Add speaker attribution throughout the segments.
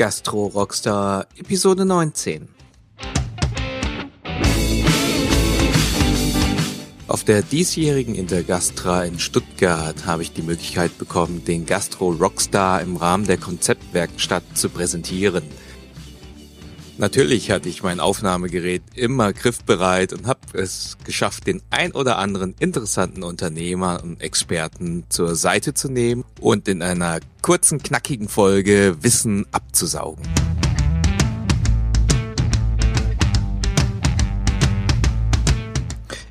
Speaker 1: Gastro Rockstar Episode 19. Auf der diesjährigen Intergastra in Stuttgart habe ich die Möglichkeit bekommen, den Gastro Rockstar im Rahmen der Konzeptwerkstatt zu präsentieren. Natürlich hatte ich mein Aufnahmegerät immer griffbereit und habe es geschafft, den ein oder anderen interessanten Unternehmer und Experten zur Seite zu nehmen und in einer kurzen, knackigen Folge Wissen abzusaugen.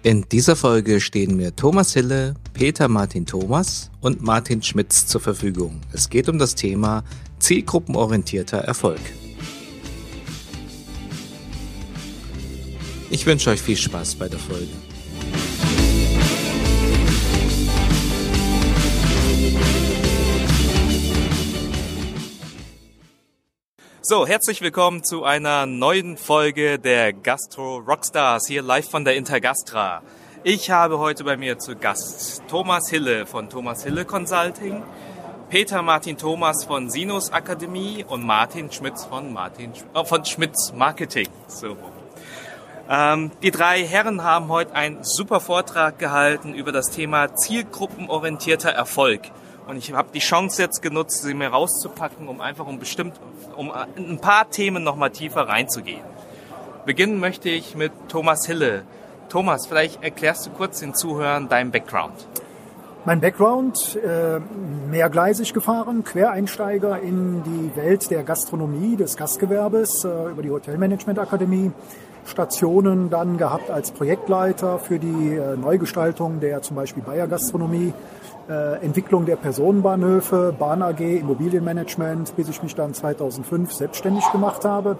Speaker 1: In dieser Folge stehen mir Thomas Hille, Peter Martin Thomas und Martin Schmitz zur Verfügung. Es geht um das Thema zielgruppenorientierter Erfolg. Ich wünsche euch viel Spaß bei der Folge. So, herzlich willkommen zu einer neuen Folge der Gastro Rockstars hier live von der Intergastra. Ich habe heute bei mir zu Gast Thomas Hille von Thomas Hille Consulting, Peter Martin Thomas von Sinus Akademie und Martin Schmitz von Martin äh, von Schmitz Marketing. So. Ähm, die drei Herren haben heute einen super Vortrag gehalten über das Thema zielgruppenorientierter Erfolg. Und ich habe die Chance jetzt genutzt, sie mir rauszupacken, um einfach um bestimmt, um ein paar Themen nochmal tiefer reinzugehen. Beginnen möchte ich mit Thomas Hille. Thomas, vielleicht erklärst du kurz den Zuhörern deinen Background.
Speaker 2: Mein Background, äh, mehrgleisig gefahren, Quereinsteiger in die Welt der Gastronomie, des Gastgewerbes äh, über die Hotelmanagement Akademie Stationen dann gehabt als Projektleiter für die äh, Neugestaltung der zum Beispiel Bayer Gastronomie, äh, Entwicklung der Personenbahnhöfe, Bahn AG, Immobilienmanagement, bis ich mich dann 2005 selbstständig gemacht habe.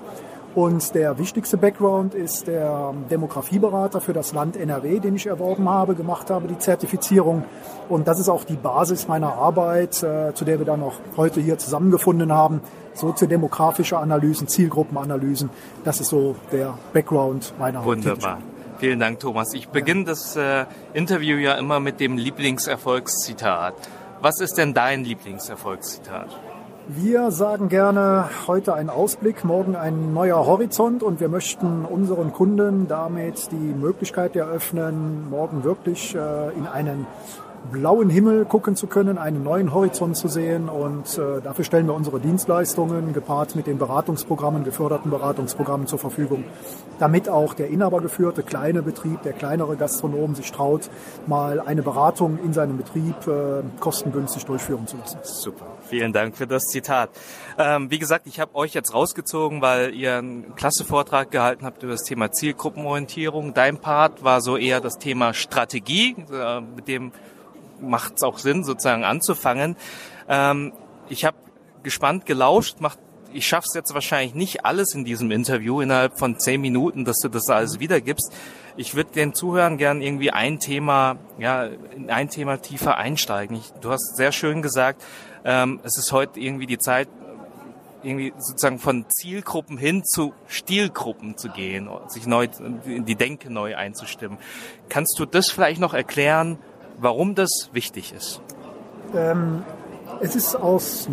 Speaker 2: Und der wichtigste Background ist der Demografieberater für das Land NRW, den ich erworben habe, gemacht habe, die Zertifizierung. Und das ist auch die Basis meiner Arbeit, äh, zu der wir dann auch heute hier zusammengefunden haben. Soziodemografische Analysen, Zielgruppenanalysen. Das ist so der Background meiner
Speaker 1: Wunderbar. Vielen Dank, Thomas. Ich beginne das äh, Interview ja immer mit dem Lieblingserfolgszitat. Was ist denn dein Lieblingserfolgszitat?
Speaker 2: Wir sagen gerne heute ein Ausblick, morgen ein neuer Horizont und wir möchten unseren Kunden damit die Möglichkeit eröffnen, morgen wirklich äh, in einen blauen Himmel gucken zu können, einen neuen Horizont zu sehen. Und äh, dafür stellen wir unsere Dienstleistungen gepaart mit den Beratungsprogrammen, geförderten Beratungsprogrammen zur Verfügung, damit auch der inhabergeführte kleine Betrieb, der kleinere Gastronom sich traut, mal eine Beratung in seinem Betrieb äh, kostengünstig durchführen zu lassen.
Speaker 1: Super. Vielen Dank für das Zitat. Ähm, wie gesagt, ich habe euch jetzt rausgezogen, weil ihr einen klasse Vortrag gehalten habt über das Thema Zielgruppenorientierung. Dein Part war so eher das Thema Strategie, äh, mit dem macht es auch Sinn, sozusagen anzufangen. Ähm, ich habe gespannt gelauscht, macht ich schaff's jetzt wahrscheinlich nicht alles in diesem Interview innerhalb von zehn Minuten, dass du das alles wiedergibst. Ich würde den Zuhörern gern irgendwie ein Thema, ja, in ein Thema tiefer einsteigen. Ich, du hast sehr schön gesagt, ähm, es ist heute irgendwie die Zeit, irgendwie sozusagen von Zielgruppen hin zu Stilgruppen zu gehen, sich neu, die Denke neu einzustimmen. Kannst du das vielleicht noch erklären, warum das wichtig ist?
Speaker 2: Ähm, es ist aus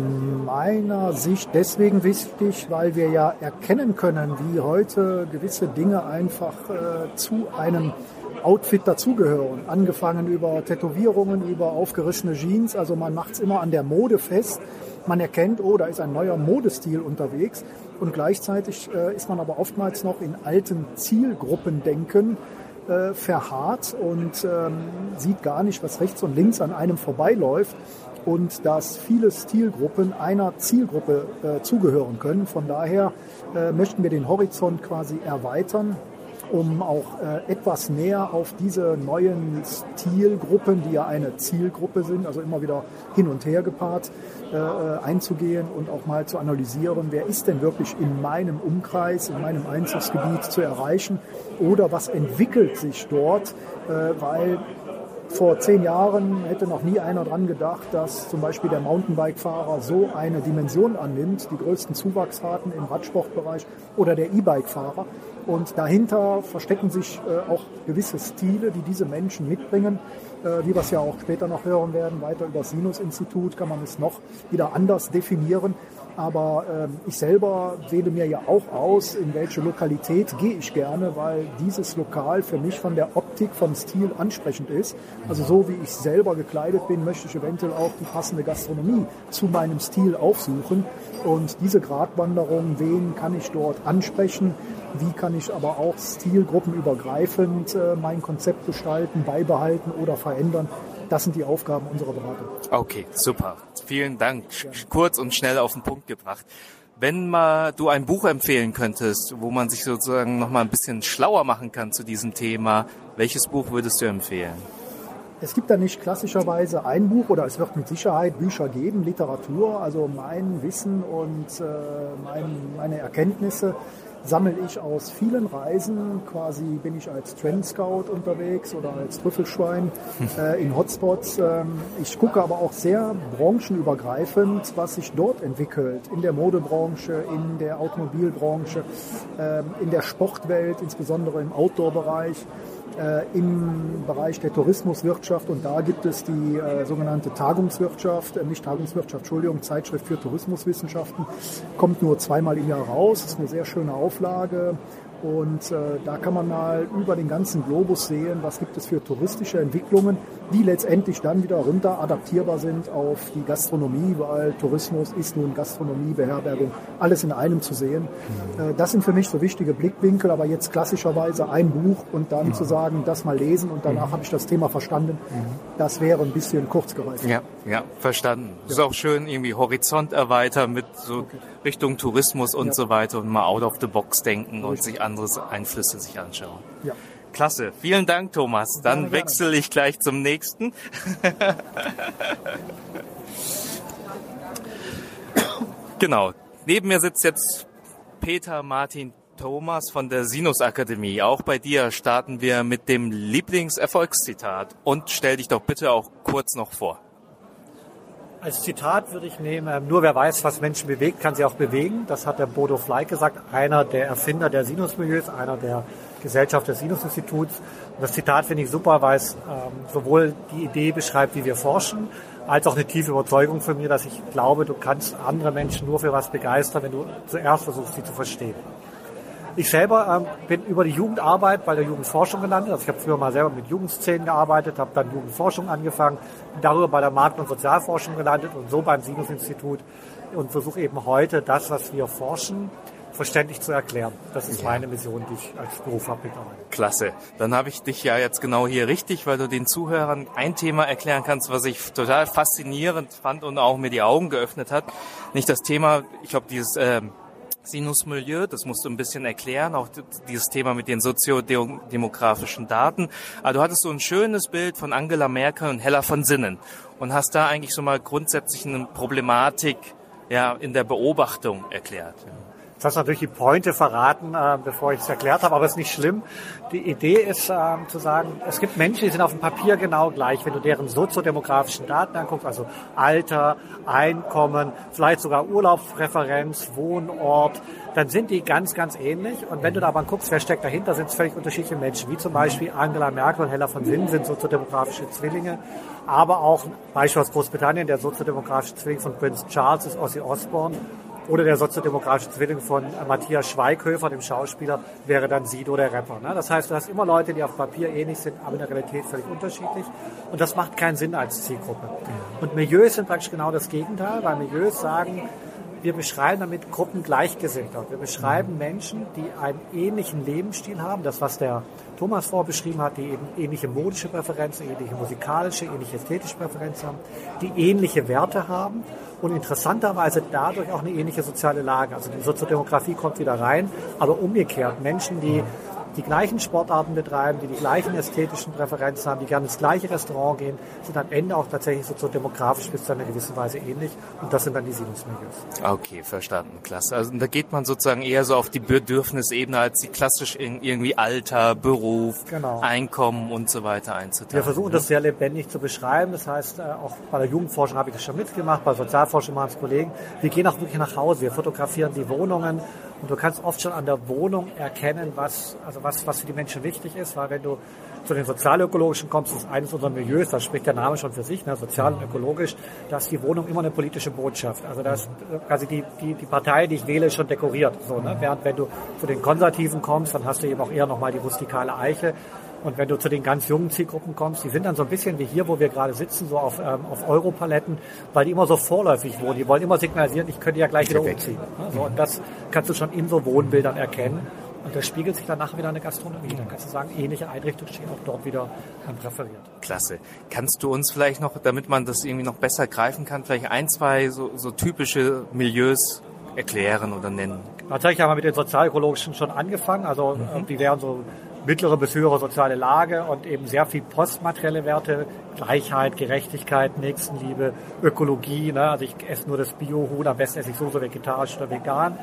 Speaker 2: meiner Sicht deswegen wichtig, weil wir ja erkennen können, wie heute gewisse Dinge einfach äh, zu einem Outfit dazugehören. Angefangen über Tätowierungen, über aufgerissene Jeans. Also man macht es immer an der Mode fest. Man erkennt, oh, da ist ein neuer Modestil unterwegs. Und gleichzeitig äh, ist man aber oftmals noch in alten Zielgruppendenken äh, verharrt und ähm, sieht gar nicht, was rechts und links an einem vorbeiläuft und dass viele Stilgruppen einer Zielgruppe äh, zugehören können. Von daher äh, möchten wir den Horizont quasi erweitern um auch äh, etwas näher auf diese neuen Stilgruppen, die ja eine Zielgruppe sind, also immer wieder hin und her gepaart, äh, äh, einzugehen und auch mal zu analysieren, wer ist denn wirklich in meinem Umkreis, in meinem Einzugsgebiet zu erreichen oder was entwickelt sich dort, äh, weil vor zehn Jahren hätte noch nie einer dran gedacht, dass zum Beispiel der Mountainbike-Fahrer so eine Dimension annimmt, die größten Zuwachsraten im Radsportbereich oder der E-Bike-Fahrer. Und dahinter verstecken sich äh, auch gewisse Stile, die diese Menschen mitbringen. Äh, wie wir es ja auch später noch hören werden, weiter über das Sinus-Institut kann man es noch wieder anders definieren. Aber ähm, ich selber wähle mir ja auch aus, in welche Lokalität gehe ich gerne, weil dieses Lokal für mich von der Optik, vom Stil ansprechend ist. Also so wie ich selber gekleidet bin, möchte ich eventuell auch die passende Gastronomie zu meinem Stil aufsuchen. Und diese Gratwanderung, wen kann ich dort ansprechen? Wie kann ich aber auch stilgruppenübergreifend äh, mein Konzept gestalten, beibehalten oder verändern? Das sind die Aufgaben unserer Beratung.
Speaker 1: Okay, super. Vielen Dank. Kurz und schnell auf den Punkt gebracht. Wenn mal du ein Buch empfehlen könntest, wo man sich sozusagen noch mal ein bisschen schlauer machen kann zu diesem Thema, welches Buch würdest du empfehlen?
Speaker 2: Es gibt da nicht klassischerweise ein Buch oder es wird mit Sicherheit Bücher geben, Literatur. Also mein Wissen und äh, mein, meine Erkenntnisse sammle ich aus vielen Reisen. Quasi bin ich als Trend Scout unterwegs oder als Trüffelschwein äh, in Hotspots. Ähm, ich gucke aber auch sehr branchenübergreifend, was sich dort entwickelt. In der Modebranche, in der Automobilbranche, äh, in der Sportwelt, insbesondere im Outdoor-Bereich im Bereich der Tourismuswirtschaft. Und da gibt es die äh, sogenannte Tagungswirtschaft, äh, nicht Tagungswirtschaft, Entschuldigung, Zeitschrift für Tourismuswissenschaften, kommt nur zweimal im Jahr raus, ist eine sehr schöne Auflage und äh, da kann man mal über den ganzen Globus sehen, was gibt es für touristische Entwicklungen, die letztendlich dann wieder runter adaptierbar sind auf die Gastronomie, weil Tourismus ist nun Gastronomie, Beherbergung, alles in einem zu sehen. Mhm. Äh, das sind für mich so wichtige Blickwinkel, aber jetzt klassischerweise ein Buch und dann mhm. zu sagen, das mal lesen und danach mhm. habe ich das Thema verstanden, mhm. das wäre ein bisschen kurz gereicht.
Speaker 1: Ja, ja, verstanden. Ja. Ist auch schön irgendwie Horizont erweitern mit so okay. Richtung Tourismus und ja. so weiter und mal out of the box denken Richtig. und sich andere Einflüsse sich anschauen. Ja. Klasse. Vielen Dank, Thomas. Dann wechsle ich gleich zum nächsten. genau. Neben mir sitzt jetzt Peter Martin Thomas von der Sinus Akademie. Auch bei dir starten wir mit dem Lieblingserfolgszitat. Und stell dich doch bitte auch kurz noch vor.
Speaker 3: Als Zitat würde ich nehmen, nur wer weiß, was Menschen bewegt, kann sie auch bewegen. Das hat der Bodo Fleig gesagt, einer der Erfinder der Sinusmilieus, einer der Gesellschaft des Sinus-Instituts. Das Zitat finde ich super, weil es ähm, sowohl die Idee beschreibt, wie wir forschen, als auch eine tiefe Überzeugung von mir, dass ich glaube, du kannst andere Menschen nur für was begeistern, wenn du zuerst versuchst, sie zu verstehen. Ich selber ähm, bin über die Jugendarbeit bei der Jugendforschung gelandet. Also ich habe früher mal selber mit Jugendszenen gearbeitet, habe dann Jugendforschung angefangen, bin darüber bei der Markt- und Sozialforschung gelandet und so beim Sinus-Institut und versuche eben heute das, was wir forschen, verständlich zu erklären. Das ist ja. meine Mission, die ich als Beruf habe mittlerweile.
Speaker 1: Klasse. Dann habe ich dich ja jetzt genau hier richtig, weil du den Zuhörern ein Thema erklären kannst, was ich total faszinierend fand und auch mir die Augen geöffnet hat. Nicht das Thema, ich glaube, dieses äh, Sinusmilieu, das musst du ein bisschen erklären, auch dieses Thema mit den soziodemografischen Daten. Aber du hattest so ein schönes Bild von Angela Merkel und Hella von Sinnen und hast da eigentlich so mal grundsätzlich eine Problematik ja, in der Beobachtung erklärt.
Speaker 3: Jetzt hast du natürlich die Pointe verraten, äh, bevor ich es erklärt habe, aber es ist nicht schlimm. Die Idee ist äh, zu sagen, es gibt Menschen, die sind auf dem Papier genau gleich. Wenn du deren soziodemografischen Daten anguckst, also Alter, Einkommen, vielleicht sogar Urlaubspräferenz, Wohnort, dann sind die ganz, ganz ähnlich. Und wenn du da aber guckst, wer steckt dahinter, sind es völlig unterschiedliche Menschen, wie zum Beispiel Angela Merkel und Hella von Sinn sind soziodemografische Zwillinge. Aber auch Beispiel aus Großbritannien, der soziodemografische Zwilling von Prince Charles ist Ozzy Osbourne oder der soziodemografische Zwilling von Matthias Schweighöfer, dem Schauspieler, wäre dann Sido, der Rapper. Ne? Das heißt, du hast immer Leute, die auf Papier ähnlich sind, aber in der Realität völlig unterschiedlich. Und das macht keinen Sinn als Zielgruppe. Und Milieus sind praktisch genau das Gegenteil, weil Milieus sagen, wir beschreiben damit Gruppen Gleichgesinnter. Wir beschreiben Menschen, die einen ähnlichen Lebensstil haben, das was der Thomas vorbeschrieben hat, die eben ähnliche modische Präferenzen, ähnliche musikalische, ähnliche ästhetische Präferenzen haben, die ähnliche Werte haben und interessanterweise dadurch auch eine ähnliche soziale Lage. Also die Soziodemografie kommt wieder rein, aber umgekehrt Menschen, die die gleichen Sportarten betreiben, die die gleichen ästhetischen Präferenzen haben, die gerne ins gleiche Restaurant gehen, sind am Ende auch tatsächlich soziodemografisch bis zu einer gewissen Weise ähnlich. Und das sind dann die Sinusmilieus.
Speaker 1: Okay, verstanden. Klasse. Also da geht man sozusagen eher so auf die Bedürfnisebene, als die klassisch irgendwie Alter, Beruf, genau. Einkommen und so weiter einzuteilen.
Speaker 3: Wir versuchen das sehr lebendig zu beschreiben. Das heißt, äh, auch bei der Jugendforschung habe ich das schon mitgemacht, bei Sozialforschung machen es Kollegen. Wir gehen auch wirklich nach Hause. Wir fotografieren die Wohnungen und du kannst oft schon an der Wohnung erkennen, was, also was, was für die Menschen wichtig ist, weil wenn du zu den sozialökologischen kommst, das ist eines unserer Milieus, da spricht der Name schon für sich, ne, sozial und ökologisch, da ist die Wohnung immer eine politische Botschaft. Also da ist quasi die, die, die Partei, die ich wähle, ist schon dekoriert. So, ne? Während wenn du zu den Konservativen kommst, dann hast du eben auch eher nochmal die rustikale Eiche. Und wenn du zu den ganz jungen Zielgruppen kommst, die sind dann so ein bisschen wie hier, wo wir gerade sitzen, so auf, ähm, auf Europaletten, weil die immer so vorläufig wohnen. Die wollen immer signalisieren, ich könnte ja gleich wieder umziehen. Ne? So, und das kannst du schon in so Wohnbildern erkennen. Und das spiegelt sich dann nachher wieder in der Gastronomie. Dann kannst du sagen, ähnliche Einrichtungen stehen auch dort wieder präferiert.
Speaker 1: Klasse. Kannst du uns vielleicht noch, damit man das irgendwie noch besser greifen kann, vielleicht ein, zwei so, so typische Milieus erklären oder nennen?
Speaker 3: Tatsächlich haben wir mit den sozialökologischen schon angefangen. Also mhm. die wären so mittlere bis höhere soziale Lage und eben sehr viel postmaterielle Werte, Gleichheit, Gerechtigkeit, Nächstenliebe, Ökologie. Ne? Also ich esse nur das Bio-Huhn, am besten esse ich so, so vegetarisch oder vegan.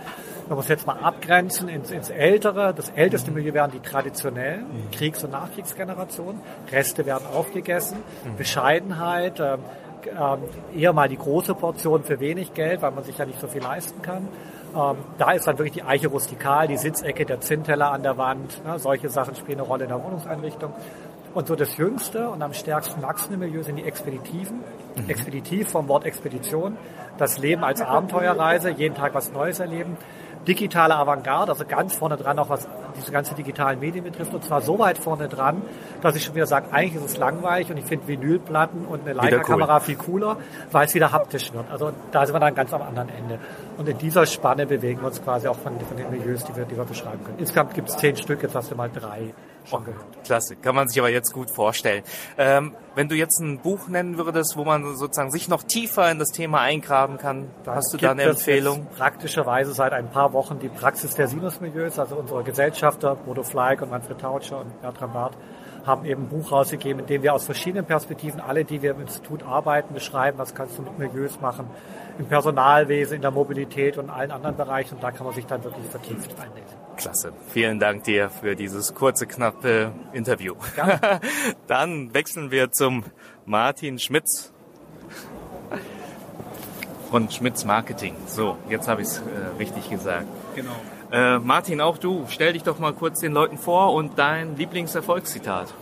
Speaker 3: Man muss jetzt mal abgrenzen ins, ins Ältere. Das älteste Milieu wären die traditionellen mhm. Kriegs- und Nachkriegsgenerationen. Reste werden aufgegessen. Mhm. Bescheidenheit, äh, äh, eher mal die große Portion für wenig Geld, weil man sich ja nicht so viel leisten kann. Ähm, da ist dann wirklich die Eiche rustikal, die Sitzecke, der Zinnteller an der Wand. Ne, solche Sachen spielen eine Rolle in der Wohnungseinrichtung. Und so das jüngste und am stärksten wachsende Milieu sind die Expeditiven. Mhm. Expeditiv vom Wort Expedition. Das Leben als Abenteuerreise, jeden Tag was Neues erleben digitale Avantgarde, also ganz vorne dran, auch was diese ganze digitalen Medien betrifft, und zwar so weit vorne dran, dass ich schon wieder sage, eigentlich ist es langweilig und ich finde Vinylplatten und eine Leica-Kamera cool. viel cooler, weil es wieder haptisch wird. Also da sind wir dann ganz am anderen Ende. Und in dieser Spanne bewegen wir uns quasi auch von, von den Milieus, die wir, die wir beschreiben können. Insgesamt gibt es zehn Stück, jetzt hast du mal drei schon oh, gehört.
Speaker 1: Klasse, kann man sich aber jetzt gut vorstellen. Ähm, wenn du jetzt ein Buch nennen würdest, wo man sozusagen sich noch tiefer in das Thema eingraben kann, da hast du da eine Empfehlung?
Speaker 3: Praktischerweise seit ein paar Wochen die Praxis der Sinusmilieus, also unsere Gesellschafter Bodo Fleig und Manfred Tautscher und Bertram Barth haben eben ein Buch rausgegeben, in dem wir aus verschiedenen Perspektiven, alle, die wir im Institut arbeiten, beschreiben, was kannst du mit Milieus machen, im Personalwesen, in der Mobilität und allen anderen Bereichen. Und da kann man sich dann wirklich vertieft einlesen.
Speaker 1: Klasse. Vielen Dank dir für dieses kurze, knappe Interview. Dann wechseln wir zum Martin Schmitz von Schmitz Marketing. So, jetzt habe ich es äh, richtig gesagt.
Speaker 4: Genau.
Speaker 1: Äh, Martin, auch du, stell dich doch mal kurz den Leuten vor und dein Lieblingserfolgszitat.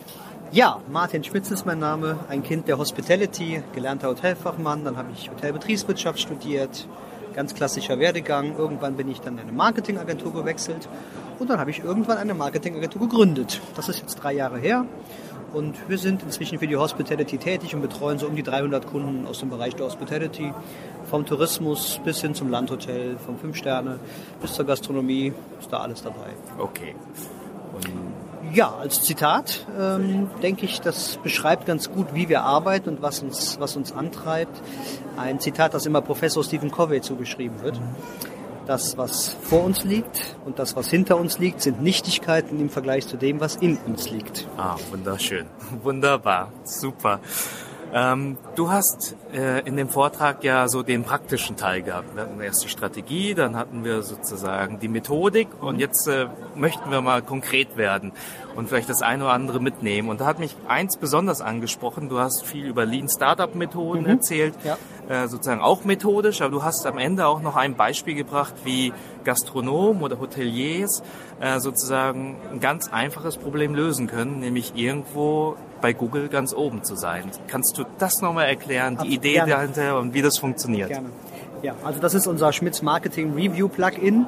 Speaker 4: Ja, Martin Schmitz ist mein Name, ein Kind der Hospitality, gelernter Hotelfachmann, dann habe ich Hotelbetriebswirtschaft studiert, ganz klassischer Werdegang. Irgendwann bin ich dann in eine Marketingagentur gewechselt und dann habe ich irgendwann eine Marketingagentur gegründet. Das ist jetzt drei Jahre her und wir sind inzwischen für die Hospitality tätig und betreuen so um die 300 Kunden aus dem Bereich der Hospitality, vom Tourismus bis hin zum Landhotel, vom Fünf Sterne bis zur Gastronomie, ist da alles dabei.
Speaker 1: Okay.
Speaker 4: Und ja, als Zitat ähm, denke ich, das beschreibt ganz gut, wie wir arbeiten und was uns, was uns antreibt. Ein Zitat, das immer Professor Stephen Covey zugeschrieben wird. Das, was vor uns liegt und das, was hinter uns liegt, sind Nichtigkeiten im Vergleich zu dem, was in uns liegt.
Speaker 1: Ah, wunderschön. Wunderbar. Super. Ähm, du hast äh, in dem Vortrag ja so den praktischen Teil gehabt. Wir hatten erst die Strategie, dann hatten wir sozusagen die Methodik und jetzt äh, möchten wir mal konkret werden und vielleicht das eine oder andere mitnehmen. Und da hat mich eins besonders angesprochen. Du hast viel über Lean Startup Methoden mhm. erzählt, ja. äh, sozusagen auch methodisch, aber du hast am Ende auch noch ein Beispiel gebracht, wie Gastronomen oder Hoteliers äh, sozusagen ein ganz einfaches Problem lösen können, nämlich irgendwo bei Google ganz oben zu sein. Kannst du das nochmal erklären, die Absolut, Idee gerne. dahinter und wie das funktioniert?
Speaker 4: Gerne. Ja, also das ist unser Schmitz Marketing Review Plugin.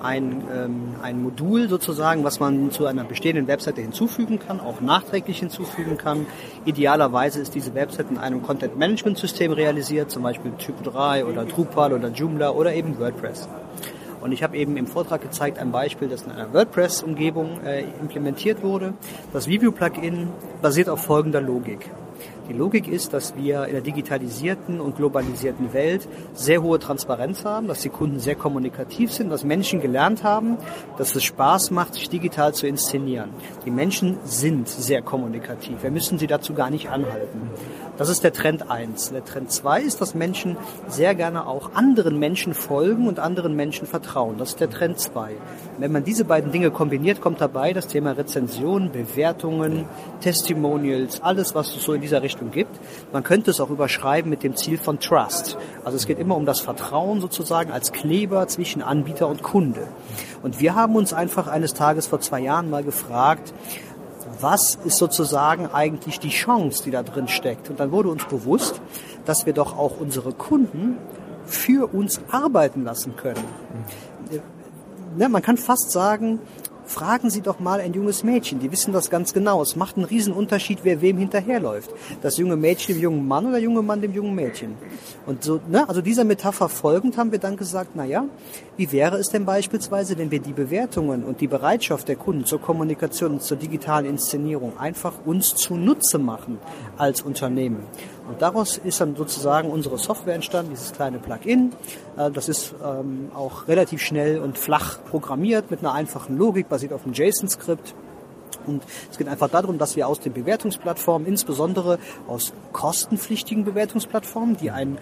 Speaker 4: Ein, ähm, ein Modul sozusagen, was man zu einer bestehenden Webseite hinzufügen kann, auch nachträglich hinzufügen kann. Idealerweise ist diese Webseite in einem Content Management System realisiert, zum Beispiel Typo 3 oder Drupal oder Joomla oder eben WordPress. Und ich habe eben im Vortrag gezeigt ein Beispiel, das in einer WordPress-Umgebung äh, implementiert wurde. Das Review-Plugin basiert auf folgender Logik. Die Logik ist, dass wir in der digitalisierten und globalisierten Welt sehr hohe Transparenz haben, dass die Kunden sehr kommunikativ sind, dass Menschen gelernt haben, dass es Spaß macht, sich digital zu inszenieren. Die Menschen sind sehr kommunikativ. Wir müssen sie dazu gar nicht anhalten. Das ist der Trend 1. Der Trend 2 ist, dass Menschen sehr gerne auch anderen Menschen folgen und anderen Menschen vertrauen. Das ist der Trend 2. Wenn man diese beiden Dinge kombiniert, kommt dabei das Thema Rezension, Bewertungen, Testimonials, alles, was es so in dieser Richtung gibt. Man könnte es auch überschreiben mit dem Ziel von Trust. Also es geht immer um das Vertrauen sozusagen als Kleber zwischen Anbieter und Kunde. Und wir haben uns einfach eines Tages vor zwei Jahren mal gefragt, was ist sozusagen eigentlich die Chance, die da drin steckt. Und dann wurde uns bewusst, dass wir doch auch unsere Kunden für uns arbeiten lassen können. Ja, man kann fast sagen, Fragen Sie doch mal ein junges Mädchen, die wissen das ganz genau. Es macht einen riesen Unterschied, wer wem hinterherläuft. Das junge Mädchen dem jungen Mann oder der junge Mann dem jungen Mädchen. Und so, ne, also dieser Metapher folgend haben wir dann gesagt, na ja, wie wäre es denn beispielsweise, wenn wir die Bewertungen und die Bereitschaft der Kunden zur Kommunikation und zur digitalen Inszenierung einfach uns zunutze machen als Unternehmen? Und daraus ist dann sozusagen unsere Software entstanden, dieses kleine Plugin. Äh, das ist ähm, auch relativ schnell und flach programmiert mit einer einfachen Logik, basiert auf einem JSON-Skript. Und es geht einfach darum, dass wir aus den Bewertungsplattformen, insbesondere aus kostenpflichtigen Bewertungsplattformen, die einen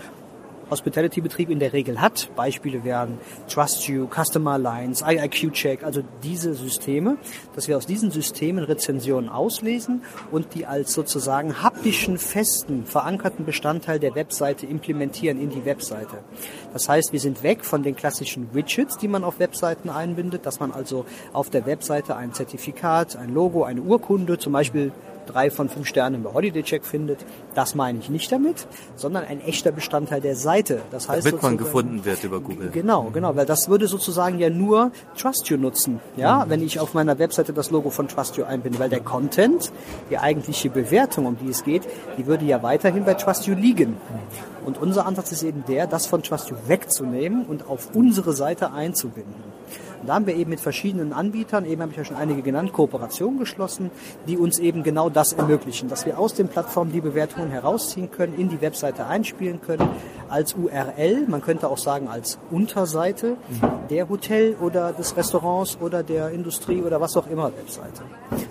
Speaker 4: Hospitality-Betrieb in der Regel hat. Beispiele wären Trust You, Customer Alliance, IIQ Check, also diese Systeme, dass wir aus diesen Systemen Rezensionen auslesen und die als sozusagen haptischen, festen, verankerten Bestandteil der Webseite implementieren in die Webseite. Das heißt, wir sind weg von den klassischen Widgets, die man auf Webseiten einbindet, dass man also auf der Webseite ein Zertifikat, ein Logo, eine Urkunde, zum Beispiel drei von fünf Sternen bei Holiday Check findet. Das meine ich nicht damit, sondern ein echter Bestandteil der Seite. Das heißt,
Speaker 1: damit man gefunden wird über Google.
Speaker 4: Genau, genau, weil das würde sozusagen ja nur TrustYou nutzen, ja, mhm. wenn ich auf meiner Webseite das Logo von TrustYou einbinde, weil der Content, die eigentliche Bewertung, um die es geht, die würde ja weiterhin bei TrustYou liegen. Und unser Ansatz ist eben der, das von TrustYou wegzunehmen und auf unsere Seite einzubinden. Und da haben wir eben mit verschiedenen Anbietern, eben habe ich ja schon einige genannt, Kooperationen geschlossen, die uns eben genau das ermöglichen, dass wir aus den Plattformen die Bewertungen herausziehen können, in die Webseite einspielen können, als URL, man könnte auch sagen als Unterseite der Hotel oder des Restaurants oder der Industrie oder was auch immer Webseite.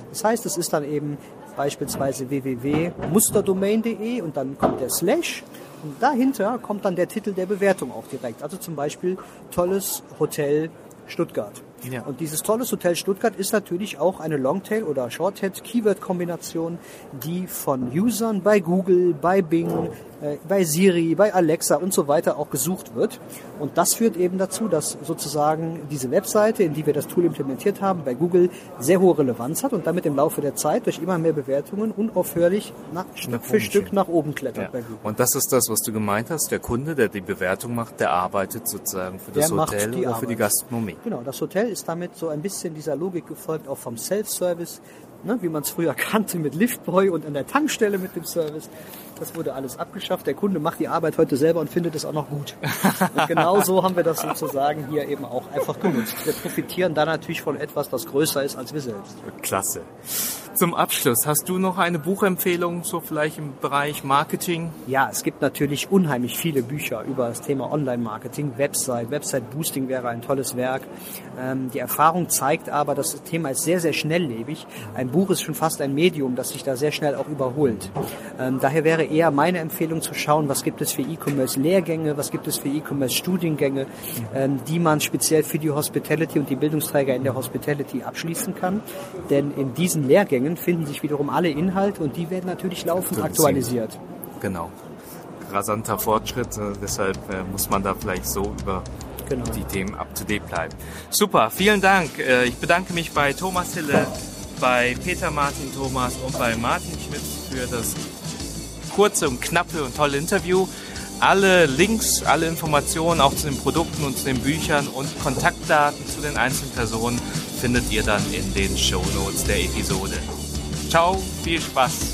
Speaker 4: Das heißt, es ist dann eben beispielsweise www.musterdomain.de und dann kommt der Slash und dahinter kommt dann der Titel der Bewertung auch direkt. Also zum Beispiel tolles Hotel Stuttgart. Ja. Und dieses tolles Hotel Stuttgart ist natürlich auch eine Longtail- oder Shorthead-Keyword-Kombination, die von Usern bei Google, bei Bing, bei Siri, bei Alexa und so weiter auch gesucht wird. Und das führt eben dazu, dass sozusagen diese Webseite, in die wir das Tool implementiert haben, bei Google sehr hohe Relevanz hat und damit im Laufe der Zeit durch immer mehr Bewertungen unaufhörlich nach, Stück für Stück nach oben klettert.
Speaker 1: Ja. Und das ist das, was du gemeint hast. Der Kunde, der die Bewertung macht, der arbeitet sozusagen für das der Hotel oder Arbeit. für die Gastronomie.
Speaker 4: Genau, das Hotel ist damit so ein bisschen dieser Logik gefolgt, auch vom Self-Service, ne, wie man es früher kannte mit Liftboy und an der Tankstelle mit dem Service. Das wurde alles abgeschafft. Der Kunde macht die Arbeit heute selber und findet es auch noch gut. Und genau so haben wir das sozusagen hier eben auch einfach genutzt. Wir profitieren da natürlich von etwas, das größer ist als wir selbst.
Speaker 1: Klasse. Zum Abschluss, hast du noch eine Buchempfehlung, so vielleicht im Bereich Marketing?
Speaker 4: Ja, es gibt natürlich unheimlich viele Bücher über das Thema Online-Marketing, Website, Website-Boosting wäre ein tolles Werk. Ähm, die Erfahrung zeigt aber, das Thema ist sehr, sehr schnelllebig. Ein Buch ist schon fast ein Medium, das sich da sehr schnell auch überholt. Ähm, daher wäre eher meine Empfehlung zu schauen, was gibt es für E-Commerce-Lehrgänge, was gibt es für E-Commerce-Studiengänge, ähm, die man speziell für die Hospitality und die Bildungsträger in der Hospitality abschließen kann. Denn in diesen Lehrgängen Lehrgängen finden sich wiederum alle Inhalte und die werden natürlich laufend aktualisiert.
Speaker 1: Genau. Rasanter Fortschritt, äh, deshalb äh, muss man da vielleicht so über genau. die Themen up to date bleiben. Super, vielen Dank. Äh, ich bedanke mich bei Thomas Hille, bei Peter Martin Thomas und bei Martin Schmitz für das kurze und knappe und tolle Interview. Alle Links, alle Informationen auch zu den Produkten und zu den Büchern und Kontaktdaten zu den einzelnen Personen findet ihr dann in den Show Notes der Episode. Ciao, viel Spaß.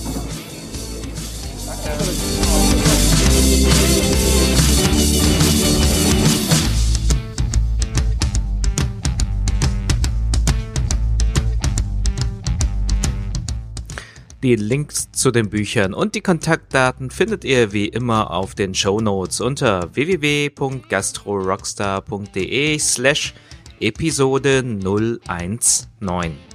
Speaker 1: Die Links zu den Büchern und die Kontaktdaten findet ihr wie immer auf den Show Notes unter www.gastrorockstar.de slash Episode 019.